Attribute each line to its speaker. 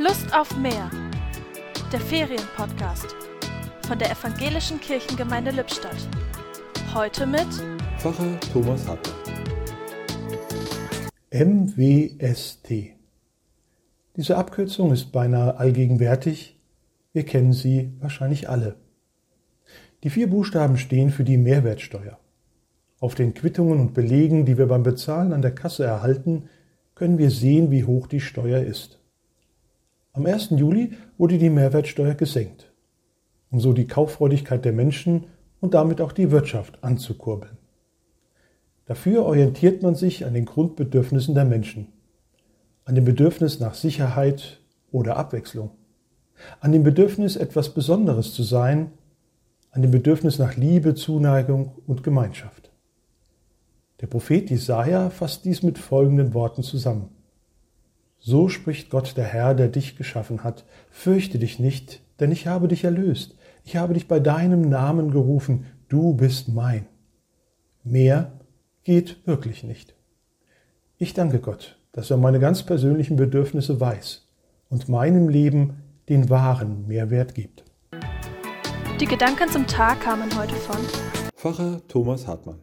Speaker 1: Lust auf mehr. Der Ferienpodcast von der Evangelischen Kirchengemeinde Lippstadt. Heute mit
Speaker 2: Pfarrer Thomas Hartmann.
Speaker 3: MWST. Diese Abkürzung ist beinahe allgegenwärtig. Wir kennen sie wahrscheinlich alle. Die vier Buchstaben stehen für die Mehrwertsteuer. Auf den Quittungen und Belegen, die wir beim Bezahlen an der Kasse erhalten, können wir sehen, wie hoch die Steuer ist. Am 1. Juli wurde die Mehrwertsteuer gesenkt, um so die Kauffreudigkeit der Menschen und damit auch die Wirtschaft anzukurbeln. Dafür orientiert man sich an den Grundbedürfnissen der Menschen, an dem Bedürfnis nach Sicherheit oder Abwechslung, an dem Bedürfnis, etwas Besonderes zu sein, an dem Bedürfnis nach Liebe, Zuneigung und Gemeinschaft. Der Prophet Jesaja fasst dies mit folgenden Worten zusammen. So spricht Gott der Herr, der dich geschaffen hat. Fürchte dich nicht, denn ich habe dich erlöst. Ich habe dich bei deinem Namen gerufen. Du bist mein. Mehr geht wirklich nicht. Ich danke Gott, dass er meine ganz persönlichen Bedürfnisse weiß und meinem Leben den wahren Mehrwert gibt.
Speaker 1: Die Gedanken zum Tag kamen heute von
Speaker 2: Pfarrer Thomas Hartmann.